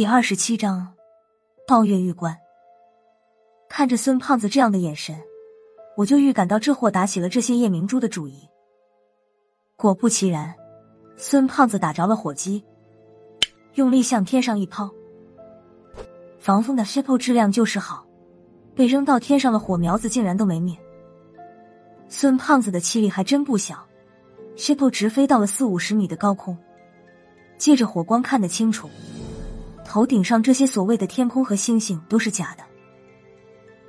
第二十七章，抱月玉关。看着孙胖子这样的眼神，我就预感到这货打起了这些夜明珠的主意。果不其然，孙胖子打着了火机，用力向天上一抛，防风的 s h i p o 质量就是好，被扔到天上的火苗子竟然都没灭。孙胖子的气力还真不小 s h i p o 直飞到了四五十米的高空，借着火光看得清楚。头顶上这些所谓的天空和星星都是假的，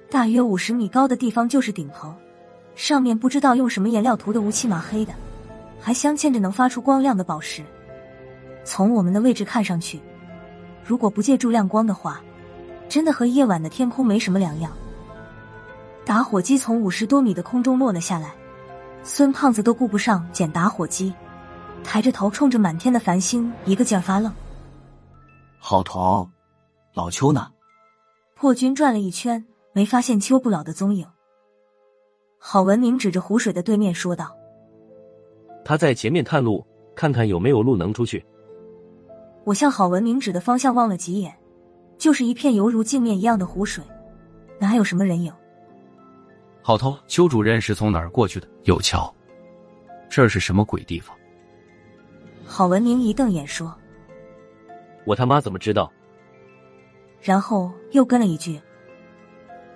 大约五十米高的地方就是顶棚，上面不知道用什么颜料涂的乌漆麻黑的，还镶嵌着能发出光亮的宝石。从我们的位置看上去，如果不借助亮光的话，真的和夜晚的天空没什么两样。打火机从五十多米的空中落了下来，孙胖子都顾不上捡打火机，抬着头冲着满天的繁星一个劲儿发愣。好头，老邱呢？破军转了一圈，没发现邱不老的踪影。郝文明指着湖水的对面说道：“他在前面探路，看看有没有路能出去。”我向郝文明指的方向望了几眼，就是一片犹如镜面一样的湖水，哪有什么人影？郝头，邱主任是从哪儿过去的？有桥，这是什么鬼地方？郝文明一瞪眼说。我他妈怎么知道？然后又跟了一句：“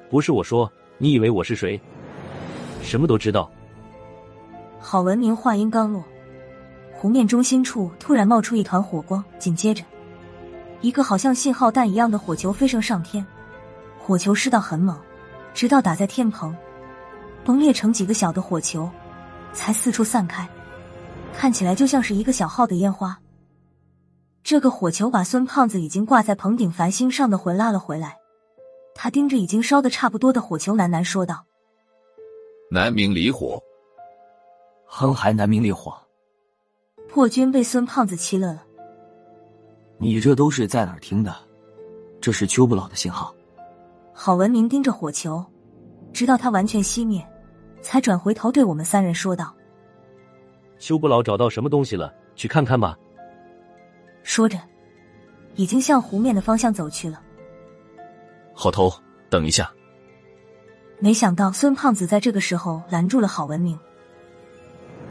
不是我说，你以为我是谁？什么都知道。”郝文明话音刚落，湖面中心处突然冒出一团火光，紧接着，一个好像信号弹一样的火球飞升上天，火球势道很猛，直到打在天棚，崩裂成几个小的火球，才四处散开，看起来就像是一个小号的烟花。这个火球把孙胖子已经挂在棚顶繁星上的魂拉了回来，他盯着已经烧的差不多的火球，喃喃说道：“南明离火，哼，还南明离火。”破军被孙胖子气乐了：“你这都是在哪儿听的？这是秋不老的信号。”郝文明盯着火球，直到它完全熄灭，才转回头对我们三人说道：“秋不老找到什么东西了？去看看吧。”说着，已经向湖面的方向走去了。好头，等一下！没想到孙胖子在这个时候拦住了郝文明。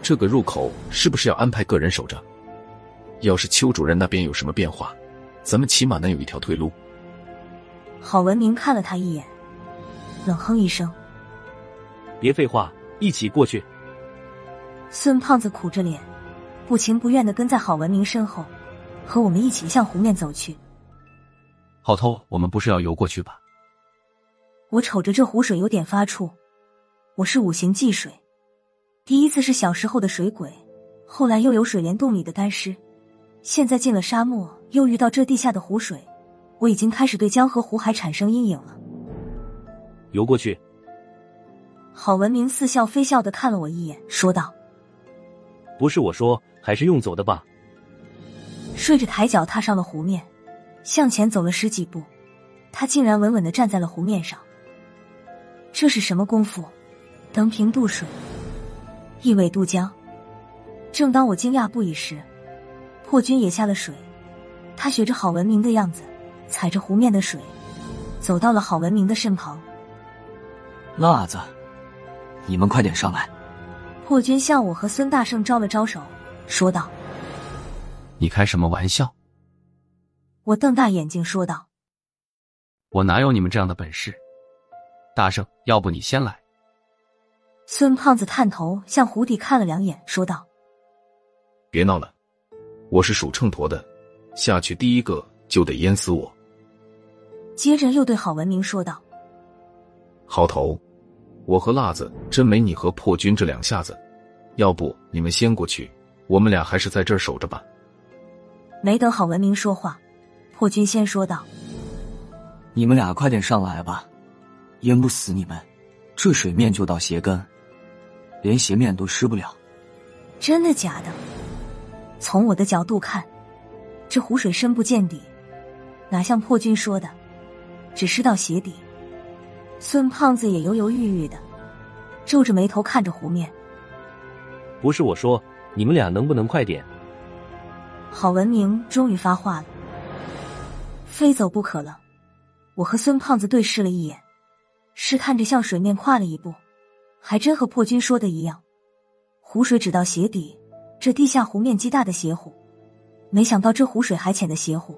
这个入口是不是要安排个人守着？要是邱主任那边有什么变化，咱们起码能有一条退路。郝文明看了他一眼，冷哼一声：“别废话，一起过去。”孙胖子苦着脸，不情不愿的跟在郝文明身后。和我们一起向湖面走去。好偷，我们不是要游过去吧？我瞅着这湖水有点发怵。我是五行忌水，第一次是小时候的水鬼，后来又有水帘洞里的干尸，现在进了沙漠，又遇到这地下的湖水，我已经开始对江河湖海产生阴影了。游过去。郝文明似笑非笑的看了我一眼，说道：“不是我说，还是用走的吧。”顺着抬脚踏上了湖面，向前走了十几步，他竟然稳稳的站在了湖面上。这是什么功夫？登平渡水，一苇渡江。正当我惊讶不已时，破军也下了水。他学着郝文明的样子，踩着湖面的水，走到了郝文明的身旁。辣子，你们快点上来！破军向我和孙大圣招了招手，说道。你开什么玩笑？我瞪大眼睛说道：“我哪有你们这样的本事？”大圣，要不你先来。孙胖子探头向湖底看了两眼，说道：“别闹了，我是属秤砣的，下去第一个就得淹死我。”接着又对郝文明说道：“好头，我和辣子真没你和破军这两下子，要不你们先过去，我们俩还是在这儿守着吧。”没等郝文明说话，破军先说道：“你们俩快点上来吧，淹不死你们。这水面就到鞋跟，连鞋面都湿不了。”真的假的？从我的角度看，这湖水深不见底，哪像破军说的，只湿到鞋底。孙胖子也犹犹豫豫的，皱着眉头看着湖面。不是我说，你们俩能不能快点？郝文明终于发话了：“非走不可了。我和孙胖子对视了一眼，试探着向水面跨了一步，还真和破军说的一样，湖水只到鞋底。这地下湖面积大的邪乎，没想到这湖水还浅的邪乎。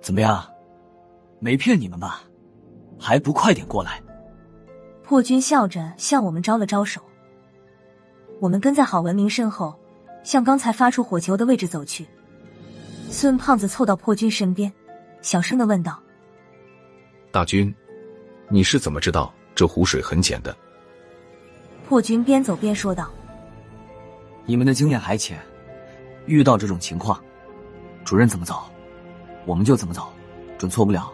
怎么样？没骗你们吧？还不快点过来！破军笑着向我们招了招手，我们跟在郝文明身后，向刚才发出火球的位置走去。孙胖子凑到破军身边，小声的问道：“大军，你是怎么知道这湖水很浅的？”破军边走边说道。你们的经验还浅，遇到这种情况，主任怎么走，我们就怎么走，准错不了。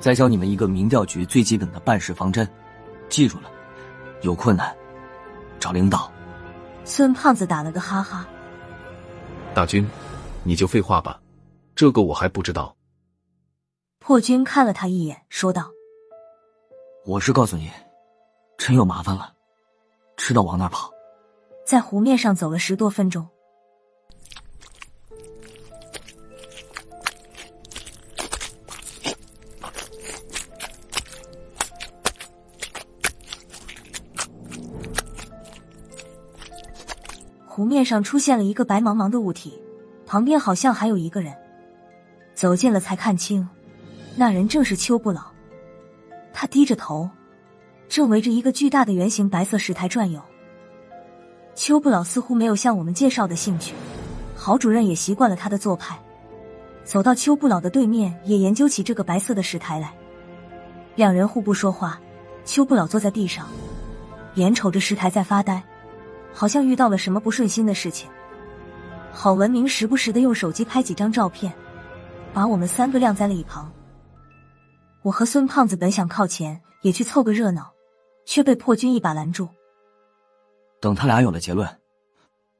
再教你们一个民调局最基本的办事方针，记住了，有困难找领导。孙胖子打了个哈哈。大军，你就废话吧，这个我还不知道。破军看了他一眼，说道：“我是告诉你，真有麻烦了，知道往哪跑。”在湖面上走了十多分钟，湖面上出现了一个白茫茫的物体，旁边好像还有一个人。走近了才看清，那人正是邱不老。他低着头，正围着一个巨大的圆形白色石台转悠。邱不老似乎没有向我们介绍的兴趣，郝主任也习惯了他的做派，走到邱不老的对面，也研究起这个白色的石台来。两人互不说话，邱不老坐在地上，眼瞅着石台在发呆，好像遇到了什么不顺心的事情。郝文明时不时的用手机拍几张照片，把我们三个晾在了一旁。我和孙胖子本想靠前，也去凑个热闹，却被破军一把拦住。等他俩有了结论，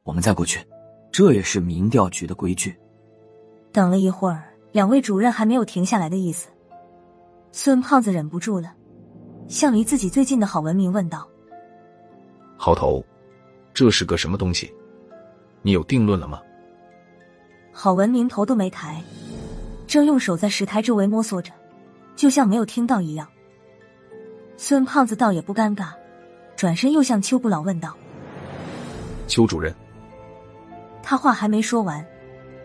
我们再过去。这也是民调局的规矩。等了一会儿，两位主任还没有停下来的意思。孙胖子忍不住了，向离自己最近的郝文明问道：“郝头，这是个什么东西？你有定论了吗？”郝文明头都没抬，正用手在石台周围摸索着，就像没有听到一样。孙胖子倒也不尴尬，转身又向邱不老问道。邱主任，他话还没说完，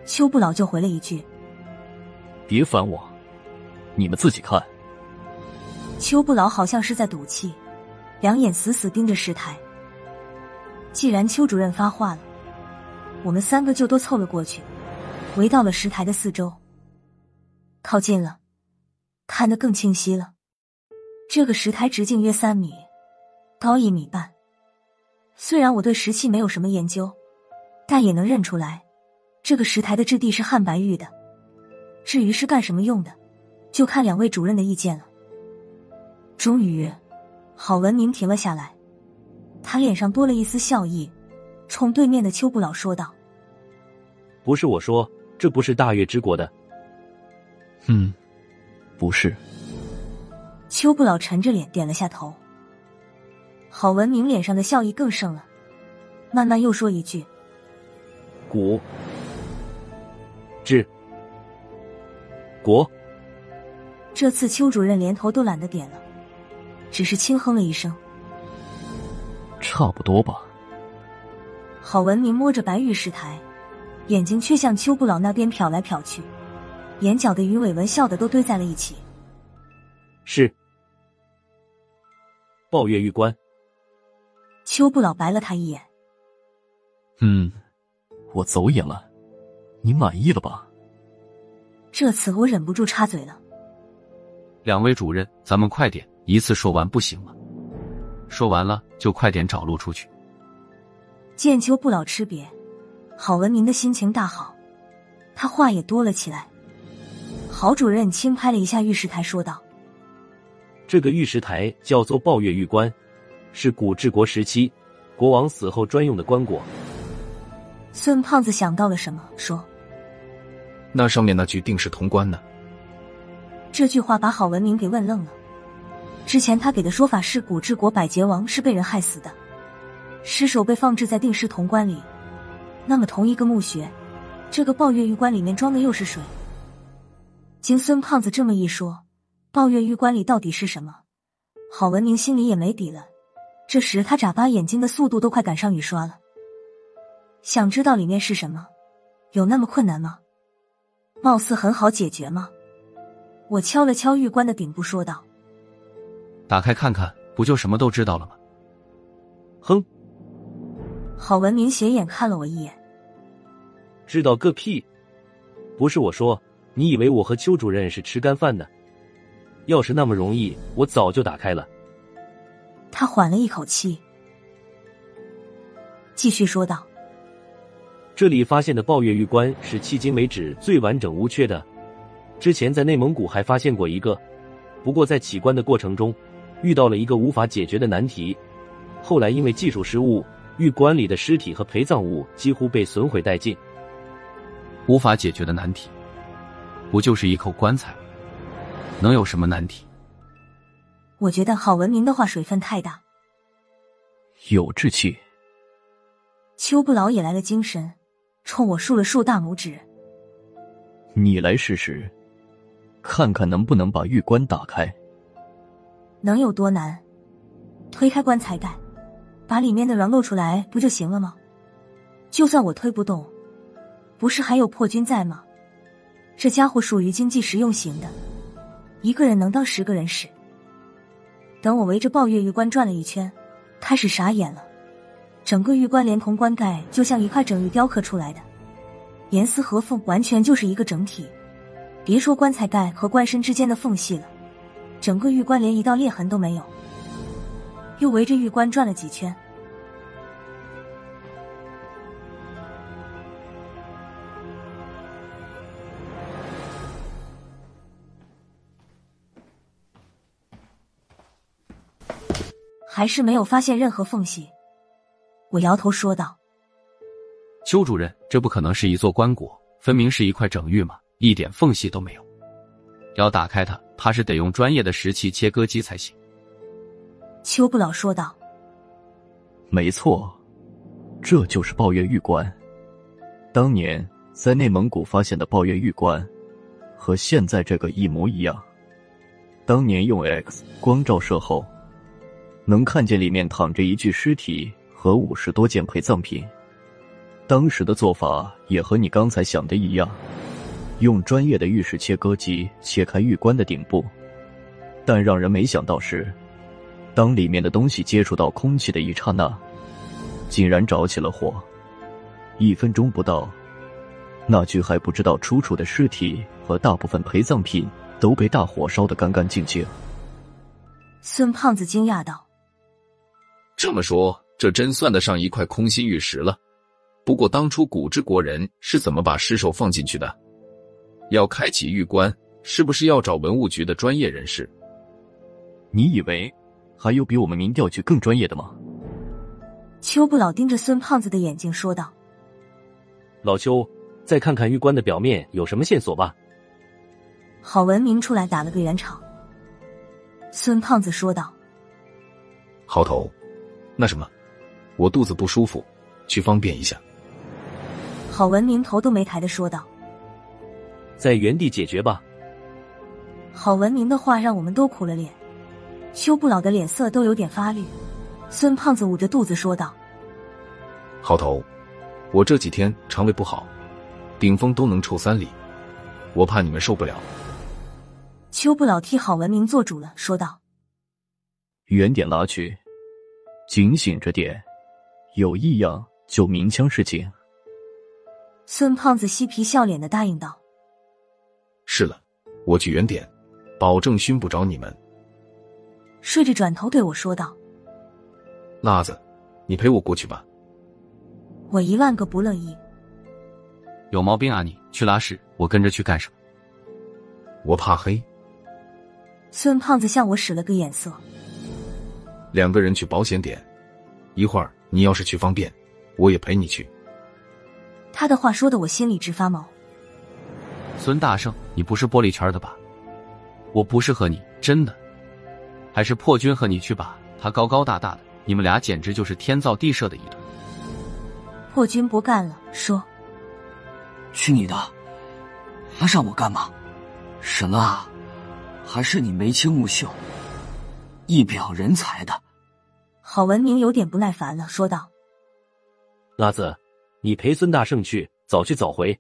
邱不老就回了一句：“别烦我，你们自己看。”邱不老好像是在赌气，两眼死死盯着石台。既然邱主任发话了，我们三个就都凑了过去，围到了石台的四周。靠近了，看得更清晰了。这个石台直径约三米，高一米半。虽然我对石器没有什么研究，但也能认出来，这个石台的质地是汉白玉的。至于是干什么用的，就看两位主任的意见了。终于，郝文明停了下来，他脸上多了一丝笑意，冲对面的邱不老说道：“不是我说，这不是大月之国的。”“嗯，不是。”邱不老沉着脸点了下头。郝文明脸上的笑意更盛了，慢慢又说一句：“古治国。”这次邱主任连头都懒得点了，只是轻哼了一声：“差不多吧。”郝文明摸着白玉石台，眼睛却向邱不老那边瞟来瞟去，眼角的鱼尾纹笑的都堆在了一起。是抱月玉关。邱不老白了他一眼。嗯，我走眼了，你满意了吧？这次我忍不住插嘴了。两位主任，咱们快点，一次说完不行吗？说完了就快点找路出去。见秋不老吃瘪，郝文明的心情大好，他话也多了起来。郝主任轻拍了一下玉石台，说道：“这个玉石台叫做抱月玉棺。”是古治国时期国王死后专用的棺椁。孙胖子想到了什么，说：“那上面那句定是潼关呢？”这句话把郝文明给问愣了。之前他给的说法是古治国百劫王是被人害死的，尸首被放置在定尸潼关里。那么同一个墓穴，这个抱月玉棺里面装的又是谁？经孙胖子这么一说，抱月玉棺里到底是什么？郝文明心里也没底了。这时他眨巴眼睛的速度都快赶上雨刷了。想知道里面是什么？有那么困难吗？貌似很好解决吗？我敲了敲玉棺的顶部，说道：“打开看看，不就什么都知道了吗？”哼！郝文明斜眼看了我一眼，知道个屁！不是我说，你以为我和邱主任是吃干饭的？要是那么容易，我早就打开了。他缓了一口气，继续说道：“这里发现的抱月玉棺是迄今为止最完整无缺的。之前在内蒙古还发现过一个，不过在起棺的过程中遇到了一个无法解决的难题。后来因为技术失误，玉棺里的尸体和陪葬物几乎被损毁殆尽。无法解决的难题，不就是一口棺材？能有什么难题？”我觉得郝文明的话水分太大，有志气。秋不老也来了精神，冲我竖了竖大拇指：“你来试试，看看能不能把玉棺打开？能有多难？推开棺材盖，把里面的软露出来不就行了吗？就算我推不动，不是还有破军在吗？这家伙属于经济实用型的，一个人能当十个人使。”等我围着抱月玉棺转了一圈，开始傻眼了。整个玉棺连同棺盖就像一块整玉雕刻出来的，严丝合缝，完全就是一个整体。别说棺材盖和棺身之间的缝隙了，整个玉棺连一道裂痕都没有。又围着玉棺转了几圈。还是没有发现任何缝隙，我摇头说道：“邱主任，这不可能是一座棺椁，分明是一块整玉嘛，一点缝隙都没有。要打开它，怕是得用专业的石器切割机才行。”邱不老说道：“没错，这就是抱月玉棺。当年在内蒙古发现的抱月玉棺，和现在这个一模一样。当年用 X 光照射后。”能看见里面躺着一具尸体和五十多件陪葬品。当时的做法也和你刚才想的一样，用专业的玉石切割机切开玉棺的顶部。但让人没想到是，当里面的东西接触到空气的一刹那，竟然着起了火。一分钟不到，那具还不知道出处的尸体和大部分陪葬品都被大火烧得干干净净。孙胖子惊讶道。这么说，这真算得上一块空心玉石了。不过当初古之国人是怎么把尸首放进去的？要开启玉棺，是不是要找文物局的专业人士？你以为还有比我们民调局更专业的吗？邱不老盯着孙胖子的眼睛说道：“老邱，再看看玉棺的表面有什么线索吧。”郝文明出来打了个圆场。孙胖子说道：“好头。”那什么，我肚子不舒服，去方便一下。郝文明头都没抬的说道：“在原地解决吧。”郝文明的话让我们都苦了脸，邱不老的脸色都有点发绿。孙胖子捂着肚子说道：“好头，我这几天肠胃不好，顶风都能臭三里，我怕你们受不了。”邱不老替郝文明做主了，说道：“远点拉去。”警醒着点，有异样就鸣枪示警。孙胖子嬉皮笑脸的答应道：“是了，我去远点，保证熏不着你们。”睡着转头对我说道：“辣子，你陪我过去吧。”我一万个不乐意。有毛病啊！你去拉屎，我跟着去干什么？我怕黑。孙胖子向我使了个眼色。两个人去保险点，一会儿你要是去方便，我也陪你去。他的话说的我心里直发毛。孙大圣，你不是玻璃圈的吧？我不适合你，真的。还是破军和你去吧，他高高大大的，你们俩简直就是天造地设的一对。破军不干了，说：“去你的，拉上我干嘛？沈乐，还是你眉清目秀，一表人才的。郝文明有点不耐烦了，说道：“拉子，你陪孙大圣去，早去早回。”